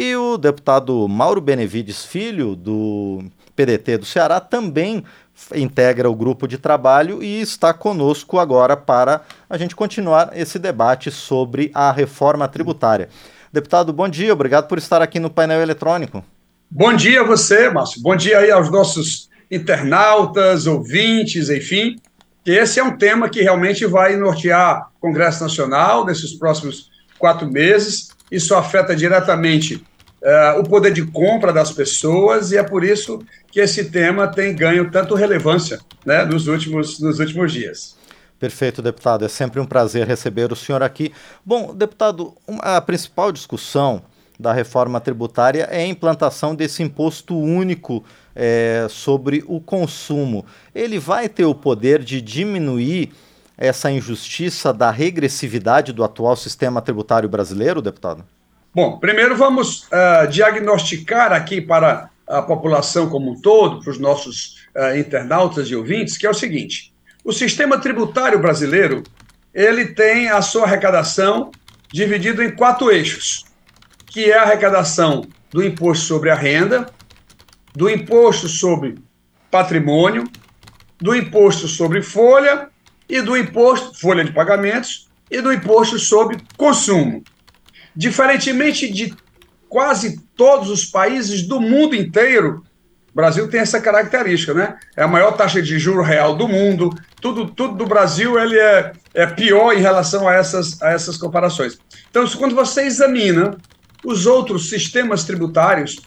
E o deputado Mauro Benevides Filho, do PDT do Ceará, também integra o grupo de trabalho e está conosco agora para a gente continuar esse debate sobre a reforma tributária. Deputado, bom dia, obrigado por estar aqui no painel eletrônico. Bom dia a você, Márcio. Bom dia aí aos nossos internautas, ouvintes, enfim. Esse é um tema que realmente vai nortear o Congresso Nacional nesses próximos quatro meses. Isso afeta diretamente uh, o poder de compra das pessoas e é por isso que esse tema tem ganho tanto relevância né, nos, últimos, nos últimos dias. Perfeito, deputado. É sempre um prazer receber o senhor aqui. Bom, deputado, a principal discussão da reforma tributária é a implantação desse imposto único é, sobre o consumo. Ele vai ter o poder de diminuir essa injustiça da regressividade do atual sistema tributário brasileiro, deputado? Bom, primeiro vamos uh, diagnosticar aqui para a população como um todo, para os nossos uh, internautas e ouvintes, que é o seguinte: o sistema tributário brasileiro ele tem a sua arrecadação dividido em quatro eixos, que é a arrecadação do imposto sobre a renda, do imposto sobre patrimônio, do imposto sobre folha e do imposto folha de pagamentos e do imposto sobre consumo. Diferentemente de quase todos os países do mundo inteiro, o Brasil tem essa característica, né? É a maior taxa de juro real do mundo. Tudo, tudo do Brasil ele é, é pior em relação a essas, a essas comparações. Então, quando você examina os outros sistemas tributários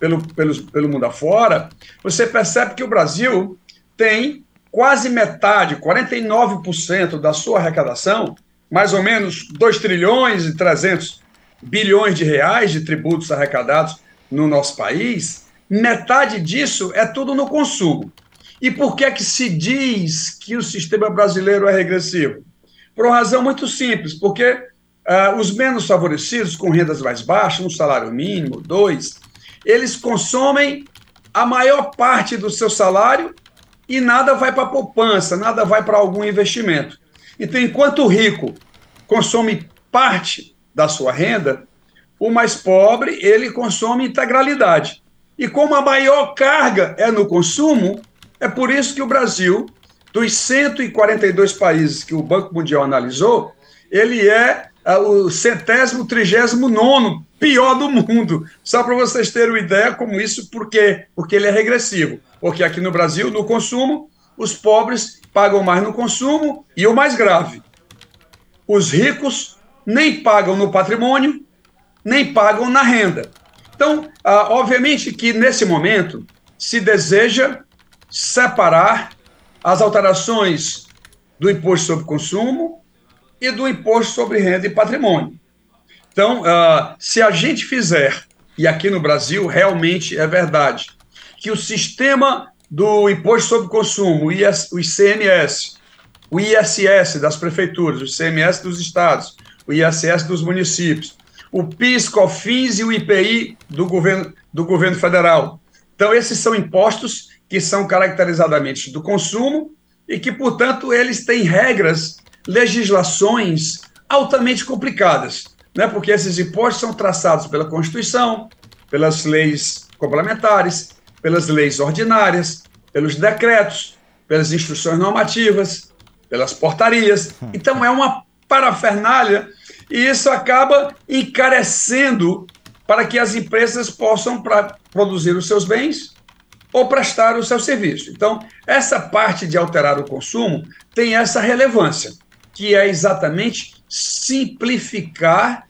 pelo, pelo, pelo mundo afora, você percebe que o Brasil tem quase metade, 49% da sua arrecadação, mais ou menos 2 trilhões e 300 bilhões de reais de tributos arrecadados no nosso país, metade disso é tudo no consumo. E por que é que se diz que o sistema brasileiro é regressivo? Por uma razão muito simples, porque uh, os menos favorecidos, com rendas mais baixas, um salário mínimo, dois, eles consomem a maior parte do seu salário e nada vai para poupança, nada vai para algum investimento. Então, enquanto o rico consome parte da sua renda, o mais pobre, ele consome integralidade. E como a maior carga é no consumo, é por isso que o Brasil, dos 142 países que o Banco Mundial analisou, ele é uh, o centésimo, trigésimo nono pior do mundo. Só para vocês terem uma ideia como isso, por quê? Porque ele é regressivo. Porque aqui no Brasil, no consumo, os pobres pagam mais no consumo e o mais grave, os ricos nem pagam no patrimônio, nem pagam na renda. Então, ah, obviamente que nesse momento se deseja separar as alterações do imposto sobre consumo e do imposto sobre renda e patrimônio. Então, uh, se a gente fizer, e aqui no Brasil realmente é verdade, que o sistema do imposto sobre consumo, o ICMS, o ISS das prefeituras, o ICMS dos estados, o ISS dos municípios, o PIS, COFINS e o IPI do governo, do governo federal. Então, esses são impostos que são caracterizadamente do consumo e que, portanto, eles têm regras, legislações altamente complicadas né, porque esses impostos são traçados pela Constituição, pelas leis complementares, pelas leis ordinárias, pelos decretos, pelas instruções normativas, pelas portarias. Então é uma parafernália e isso acaba encarecendo para que as empresas possam pra, produzir os seus bens ou prestar o seu serviço. Então, essa parte de alterar o consumo tem essa relevância, que é exatamente simplificar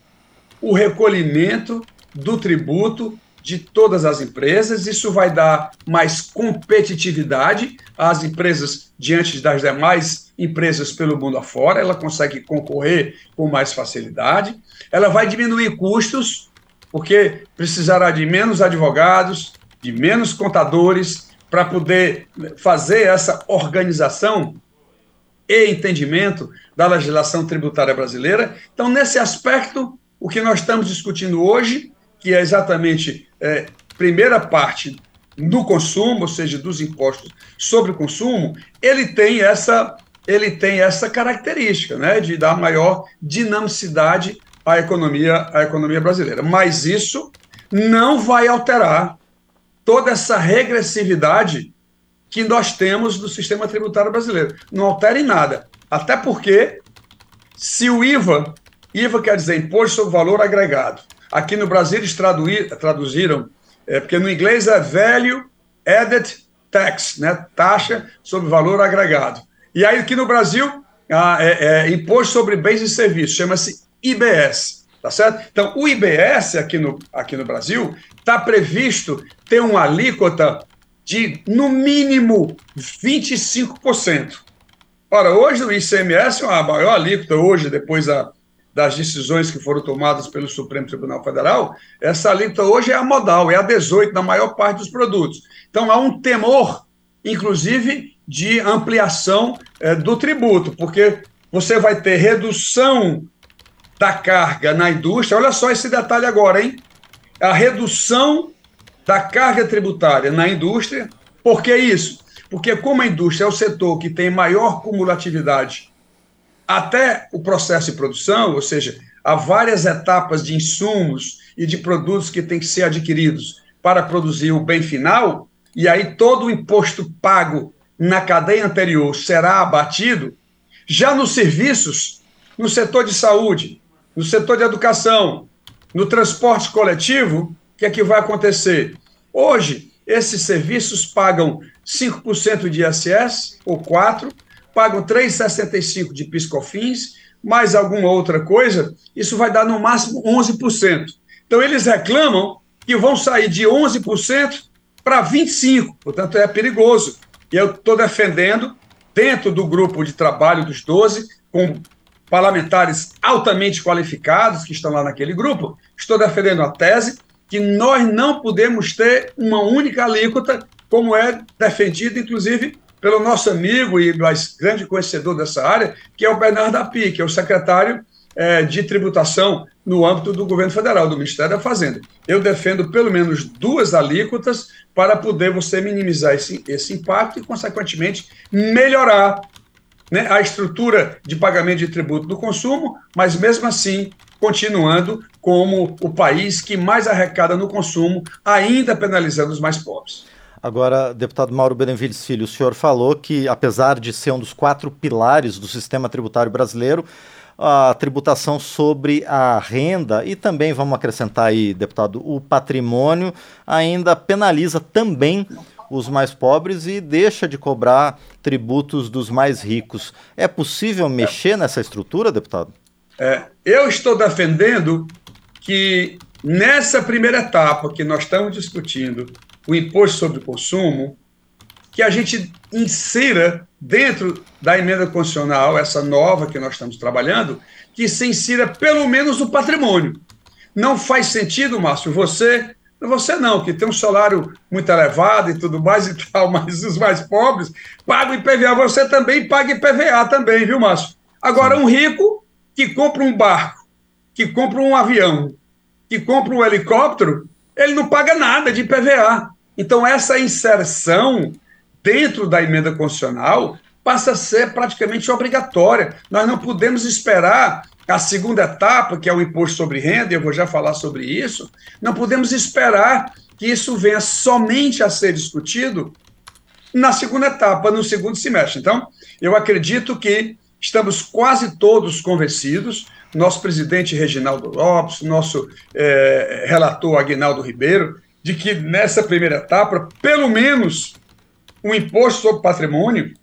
o recolhimento do tributo de todas as empresas. Isso vai dar mais competitividade às empresas diante das demais empresas pelo mundo afora. Ela consegue concorrer com mais facilidade. Ela vai diminuir custos, porque precisará de menos advogados, de menos contadores, para poder fazer essa organização e entendimento da legislação tributária brasileira. Então, nesse aspecto, o que nós estamos discutindo hoje, que é exatamente é, primeira parte do consumo, ou seja, dos impostos sobre o consumo, ele tem essa ele tem essa característica, né, de dar maior dinamicidade à economia à economia brasileira. Mas isso não vai alterar toda essa regressividade que nós temos do sistema tributário brasileiro. Não altera em nada. Até porque, se o IVA, IVA quer dizer Imposto sobre Valor Agregado, aqui no Brasil eles traduziram, é, porque no inglês é Value Added Tax, né, taxa sobre valor agregado. E aí aqui no Brasil, ah, é, é Imposto sobre Bens e Serviços, chama-se IBS. Tá certo? Então, o IBS aqui no, aqui no Brasil está previsto ter uma alíquota de, no mínimo, 25%. Ora, hoje o ICMS é uma maior alíquota, hoje, depois da, das decisões que foram tomadas pelo Supremo Tribunal Federal, essa alíquota hoje é a modal, é a 18 na maior parte dos produtos. Então há um temor, inclusive, de ampliação é, do tributo, porque você vai ter redução da carga na indústria. Olha só esse detalhe agora, hein? A redução da carga tributária na indústria. Por que isso? Porque, como a indústria é o setor que tem maior cumulatividade até o processo de produção, ou seja, há várias etapas de insumos e de produtos que têm que ser adquiridos para produzir o bem final, e aí todo o imposto pago na cadeia anterior será abatido, já nos serviços, no setor de saúde, no setor de educação, no transporte coletivo, o que é que vai acontecer? Hoje, esses serviços pagam 5% de ISS, ou 4%, pagam 3,65% de piscofins, mais alguma outra coisa, isso vai dar no máximo 11%. Então, eles reclamam que vão sair de 11% para 25%, portanto, é perigoso. E eu estou defendendo, dentro do grupo de trabalho dos 12, com parlamentares altamente qualificados que estão lá naquele grupo, estou defendendo a tese que nós não podemos ter uma única alíquota, como é defendido, inclusive, pelo nosso amigo e mais grande conhecedor dessa área, que é o Bernardo Api, que é o secretário é, de tributação no âmbito do governo federal, do Ministério da Fazenda. Eu defendo pelo menos duas alíquotas para poder você minimizar esse, esse impacto e, consequentemente, melhorar né, a estrutura de pagamento de tributo do consumo, mas mesmo assim continuando como o país que mais arrecada no consumo, ainda penalizando os mais pobres. Agora, deputado Mauro Benevides Filho, o senhor falou que, apesar de ser um dos quatro pilares do sistema tributário brasileiro, a tributação sobre a renda e também, vamos acrescentar aí, deputado, o patrimônio ainda penaliza também os mais pobres e deixa de cobrar tributos dos mais ricos. É possível mexer nessa estrutura, deputado? É, eu estou defendendo que nessa primeira etapa que nós estamos discutindo, o imposto sobre o consumo, que a gente insira dentro da emenda constitucional, essa nova que nós estamos trabalhando, que se insira pelo menos o patrimônio. Não faz sentido, Márcio, você você não, que tem um salário muito elevado e tudo mais e tal, mas os mais pobres pagam IPVA. Você também paga IPVA também, viu, Márcio? Agora, um rico que compra um barco, que compra um avião, que compra um helicóptero, ele não paga nada de IPVA. Então, essa inserção dentro da emenda constitucional passa a ser praticamente obrigatória. Nós não podemos esperar a segunda etapa, que é o imposto sobre renda, eu vou já falar sobre isso, não podemos esperar que isso venha somente a ser discutido na segunda etapa, no segundo semestre. Então, eu acredito que estamos quase todos convencidos, nosso presidente Reginaldo Lopes, nosso é, relator Aguinaldo Ribeiro, de que nessa primeira etapa, pelo menos, o imposto sobre patrimônio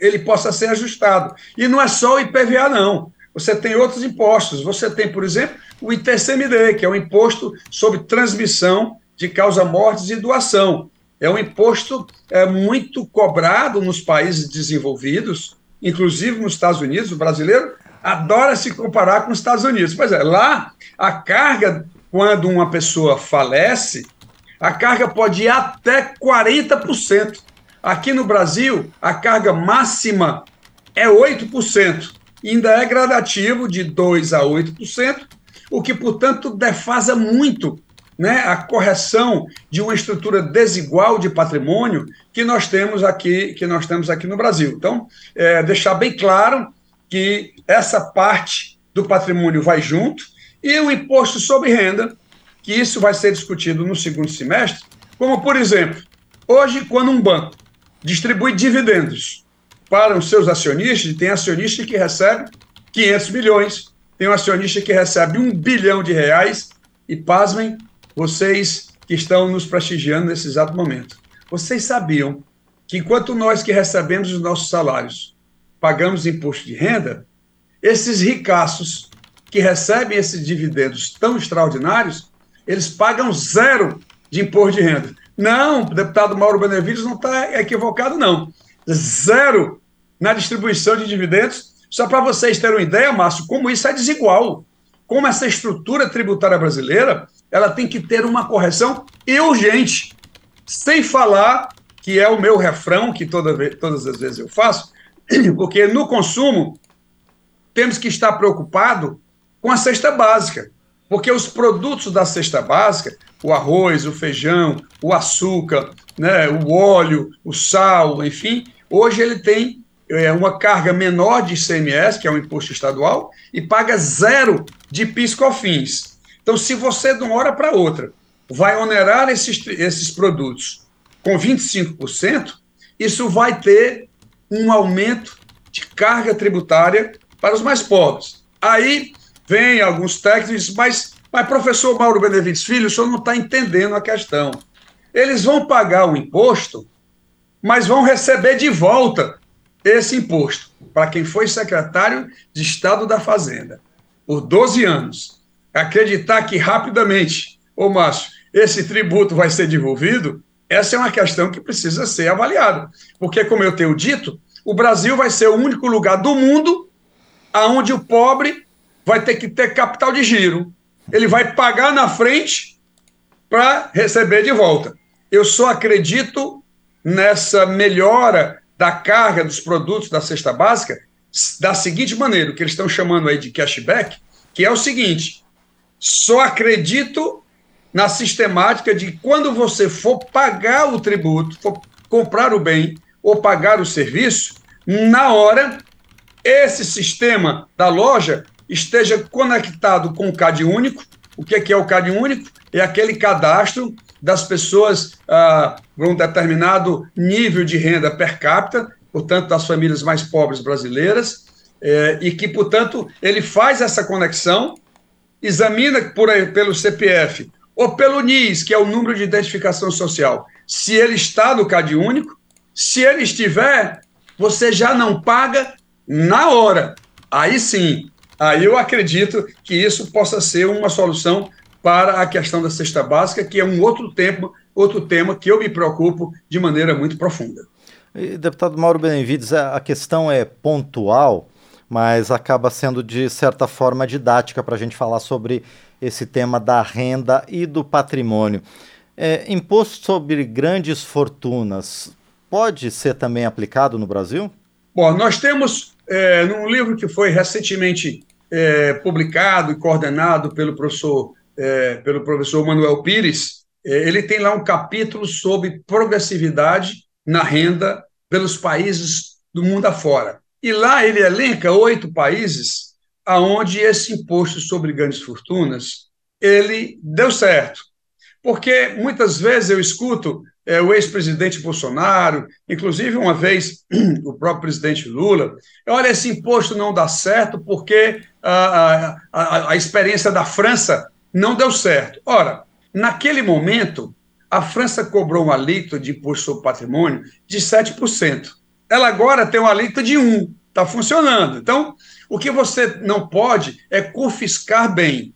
ele possa ser ajustado. E não é só o IPVA, não. Você tem outros impostos. Você tem, por exemplo, o ITCMD, que é o imposto sobre transmissão de causa-mortes e doação. É um imposto é, muito cobrado nos países desenvolvidos, inclusive nos Estados Unidos. O brasileiro adora se comparar com os Estados Unidos. Pois é, lá a carga, quando uma pessoa falece, a carga pode ir até 40%. Aqui no Brasil, a carga máxima é 8% ainda é gradativo de 2% a 8%, o que, portanto, defasa muito né, a correção de uma estrutura desigual de patrimônio que nós temos aqui, que nós temos aqui no Brasil. Então, é, deixar bem claro que essa parte do patrimônio vai junto e o imposto sobre renda que isso vai ser discutido no segundo semestre, como, por exemplo, hoje, quando um banco distribui dividendos para os seus acionistas, tem acionista que recebe 500 milhões, tem um acionista que recebe um bilhão de reais, e pasmem, vocês que estão nos prestigiando nesse exato momento. Vocês sabiam que enquanto nós que recebemos os nossos salários pagamos imposto de renda, esses ricaços que recebem esses dividendos tão extraordinários, eles pagam zero de imposto de renda. Não, o deputado Mauro Benevides não está equivocado, não. Zero na distribuição de dividendos. Só para vocês terem uma ideia, Márcio, como isso é desigual. Como essa estrutura tributária brasileira ela tem que ter uma correção urgente. Sem falar que é o meu refrão, que toda vez, todas as vezes eu faço, porque no consumo temos que estar preocupado com a cesta básica, porque os produtos da cesta básica, o arroz, o feijão, o açúcar, né, o óleo, o sal, enfim, hoje ele tem é, uma carga menor de ICMS, que é um imposto estadual, e paga zero de PIS/COFINS. Então, se você de uma hora para outra vai onerar esses, esses produtos com 25%, isso vai ter um aumento de carga tributária para os mais pobres. Aí vem alguns técnicos, mas, mas professor Mauro Benevides Filho, o senhor não está entendendo a questão. Eles vão pagar o imposto, mas vão receber de volta esse imposto para quem foi secretário de Estado da Fazenda por 12 anos. Acreditar que rapidamente, ô Márcio, esse tributo vai ser devolvido, essa é uma questão que precisa ser avaliada. Porque, como eu tenho dito, o Brasil vai ser o único lugar do mundo onde o pobre vai ter que ter capital de giro. Ele vai pagar na frente para receber de volta. Eu só acredito nessa melhora da carga dos produtos da cesta básica da seguinte maneira, o que eles estão chamando aí de cashback, que é o seguinte: só acredito na sistemática de quando você for pagar o tributo, for comprar o bem ou pagar o serviço, na hora esse sistema da loja esteja conectado com o CAD único. O que é, o CAD único? É aquele cadastro das pessoas ah, um determinado nível de renda per capita, portanto, das famílias mais pobres brasileiras, eh, e que, portanto, ele faz essa conexão, examina por, pelo CPF ou pelo NIS, que é o número de identificação social, se ele está no CAD único. Se ele estiver, você já não paga na hora. Aí sim, aí eu acredito que isso possa ser uma solução para a questão da cesta básica, que é um outro tema, outro tema que eu me preocupo de maneira muito profunda. E, deputado Mauro Benevides, a questão é pontual, mas acaba sendo de certa forma didática para a gente falar sobre esse tema da renda e do patrimônio. É, imposto sobre grandes fortunas pode ser também aplicado no Brasil? Bom, nós temos, é, num livro que foi recentemente é, publicado e coordenado pelo professor, é, pelo professor Manuel Pires, é, ele tem lá um capítulo sobre progressividade na renda pelos países do mundo afora. E lá ele elenca oito países aonde esse imposto sobre grandes fortunas ele deu certo. Porque muitas vezes eu escuto é, o ex-presidente Bolsonaro, inclusive uma vez o próprio presidente Lula, olha, esse imposto não dá certo porque a, a, a experiência da França não deu certo. Ora, naquele momento, a França cobrou um alíquota de imposto sobre patrimônio de 7%. Ela agora tem um alíquota de 1%. Está funcionando. Então, o que você não pode é confiscar bem.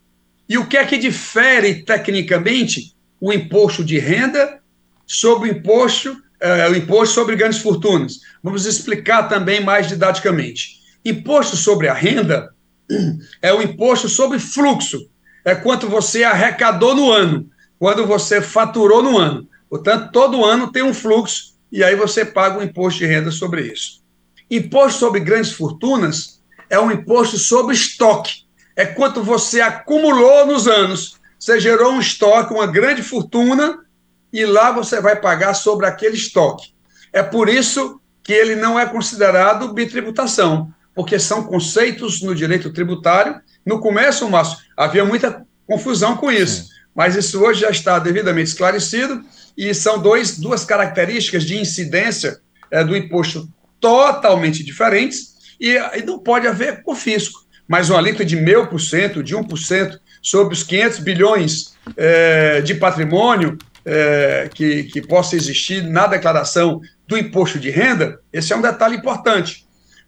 E o que é que difere tecnicamente o imposto de renda sobre o imposto, é, o imposto sobre grandes fortunas. Vamos explicar também mais didaticamente. Imposto sobre a renda é o imposto sobre fluxo, é quanto você arrecadou no ano, quando você faturou no ano. Portanto, todo ano tem um fluxo e aí você paga o um imposto de renda sobre isso. Imposto sobre grandes fortunas é um imposto sobre estoque, é quanto você acumulou nos anos. Você gerou um estoque, uma grande fortuna, e lá você vai pagar sobre aquele estoque. É por isso que ele não é considerado bitributação, porque são conceitos no direito tributário. No começo, Márcio, havia muita confusão com isso, Sim. mas isso hoje já está devidamente esclarecido e são dois, duas características de incidência é, do imposto totalmente diferentes e, e não pode haver confisco. Mas um alíquota de meio por cento, de 1% sobre os 500 bilhões é, de patrimônio é, que, que possa existir na declaração do imposto de renda, esse é um detalhe importante.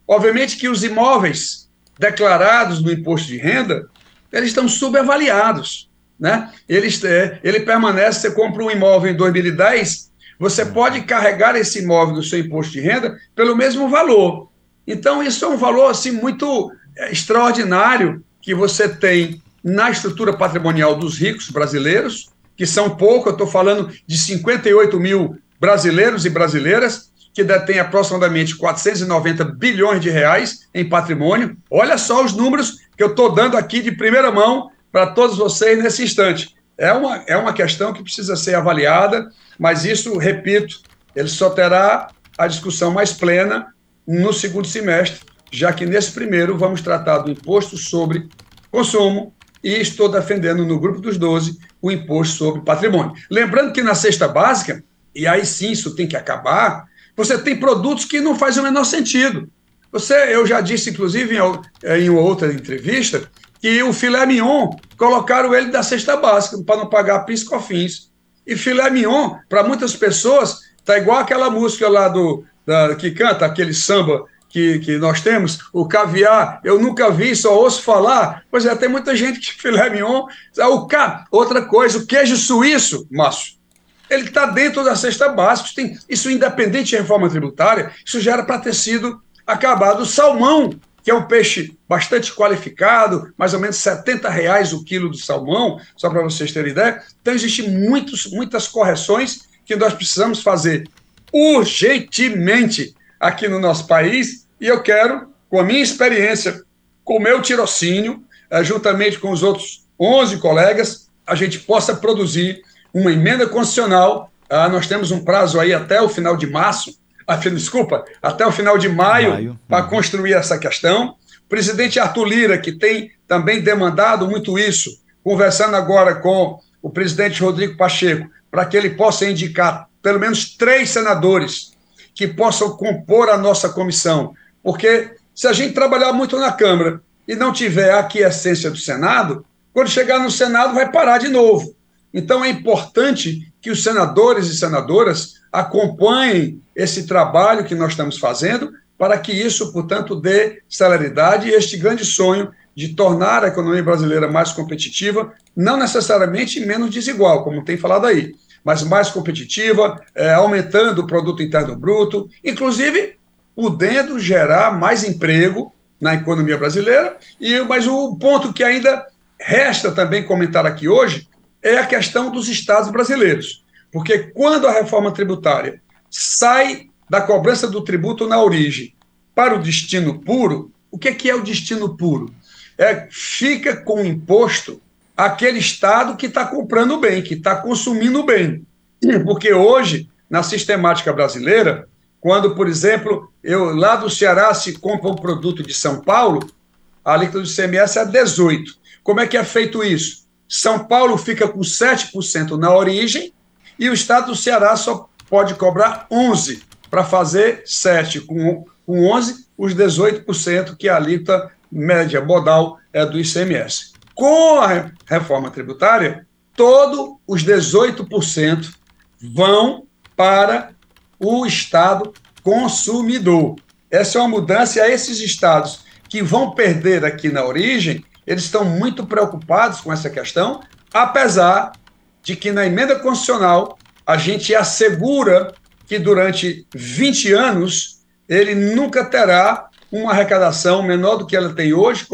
Obviamente que os imóveis declarados no imposto de renda, eles estão subavaliados né? Ele, é, ele permanece, você compra um imóvel em 2010, você pode carregar esse imóvel do seu imposto de renda pelo mesmo valor. Então, isso é um valor assim muito é, extraordinário que você tem na estrutura patrimonial dos ricos brasileiros, que são pouco, eu estou falando de 58 mil brasileiros e brasileiras, que detêm aproximadamente 490 bilhões de reais em patrimônio. Olha só os números que eu estou dando aqui de primeira mão para todos vocês nesse instante. É uma, é uma questão que precisa ser avaliada, mas isso, repito, ele só terá a discussão mais plena no segundo semestre, já que nesse primeiro vamos tratar do imposto sobre consumo e estou defendendo no grupo dos 12 o imposto sobre patrimônio. Lembrando que na cesta básica, e aí sim isso tem que acabar, você tem produtos que não fazem o menor sentido. Você, eu já disse, inclusive, em, em outra entrevista, que o filé mignon colocaram ele da cesta básica para não pagar piscofins. E filé mignon, para muitas pessoas, tá igual aquela música lá do da, que canta aquele samba que, que nós temos, o caviar, eu nunca vi, só ouço falar. Pois é, tem muita gente que filé mignon. O ca... Outra coisa, o queijo suíço, Márcio, ele está dentro da cesta básica. Tem, isso independente de reforma tributária, isso já era para ter sido acabado. O salmão que é um peixe bastante qualificado, mais ou menos 70 reais o quilo do salmão, só para vocês terem ideia. Então, existem muitos, muitas correções que nós precisamos fazer urgentemente aqui no nosso país, e eu quero, com a minha experiência, com o meu tirocínio, eh, juntamente com os outros 11 colegas, a gente possa produzir uma emenda constitucional. Ah, nós temos um prazo aí até o final de março desculpa, até o final de maio, maio. para construir essa questão. O presidente Arthur Lira, que tem também demandado muito isso, conversando agora com o presidente Rodrigo Pacheco, para que ele possa indicar pelo menos três senadores que possam compor a nossa comissão. Porque se a gente trabalhar muito na Câmara e não tiver aqui a essência do Senado, quando chegar no Senado vai parar de novo. Então é importante que os senadores e senadoras acompanhem esse trabalho que nós estamos fazendo, para que isso, portanto, dê celeridade e este grande sonho de tornar a economia brasileira mais competitiva, não necessariamente menos desigual, como tem falado aí, mas mais competitiva, é, aumentando o produto interno bruto, inclusive podendo gerar mais emprego na economia brasileira. E mas o ponto que ainda resta também comentar aqui hoje é a questão dos estados brasileiros. Porque quando a reforma tributária sai da cobrança do tributo na origem para o destino puro, o que é, que é o destino puro? É, fica com imposto aquele Estado que está comprando bem, que está consumindo bem. Porque hoje, na sistemática brasileira, quando, por exemplo, eu lá do Ceará se compra um produto de São Paulo, a alíquota do ICMS é 18%. Como é que é feito isso? São Paulo fica com 7% na origem e o estado do Ceará só pode cobrar 11 para fazer 7 com, com 11, os 18% que a alíquota média modal é do ICMS. Com a reforma tributária, todos os 18% vão para o estado consumidor. Essa é uma mudança e a esses estados que vão perder aqui na origem, eles estão muito preocupados com essa questão, apesar de que na emenda constitucional a gente assegura que durante 20 anos ele nunca terá uma arrecadação menor do que ela tem hoje,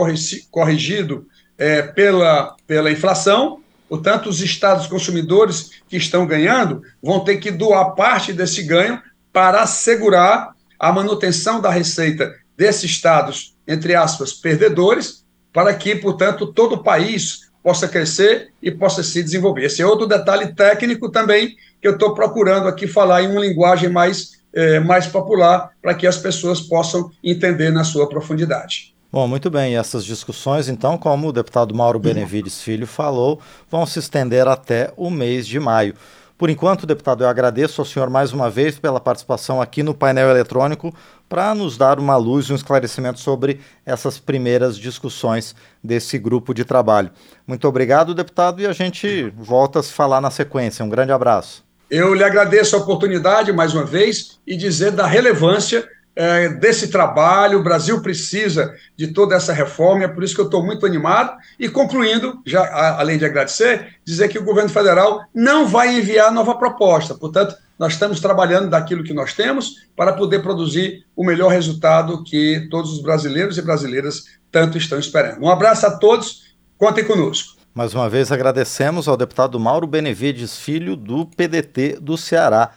corrigido é, pela, pela inflação. Portanto, os estados consumidores que estão ganhando vão ter que doar parte desse ganho para assegurar a manutenção da receita desses estados, entre aspas, perdedores, para que, portanto, todo o país possa crescer e possa se desenvolver. Esse é outro detalhe técnico também que eu estou procurando aqui falar em uma linguagem mais, é, mais popular para que as pessoas possam entender na sua profundidade. Bom, muito bem. E essas discussões, então, como o deputado Mauro Benevides Filho falou, vão se estender até o mês de maio. Por enquanto, deputado, eu agradeço ao senhor mais uma vez pela participação aqui no painel eletrônico para nos dar uma luz e um esclarecimento sobre essas primeiras discussões desse grupo de trabalho. Muito obrigado, deputado, e a gente volta a se falar na sequência. Um grande abraço. Eu lhe agradeço a oportunidade mais uma vez e dizer da relevância é, desse trabalho. O Brasil precisa de toda essa reforma, é por isso que eu estou muito animado. E concluindo, já a, além de agradecer, dizer que o governo federal não vai enviar nova proposta. Portanto, nós estamos trabalhando daquilo que nós temos para poder produzir o melhor resultado que todos os brasileiros e brasileiras tanto estão esperando. Um abraço a todos, contem conosco. Mais uma vez agradecemos ao deputado Mauro Benevides Filho, do PDT do Ceará.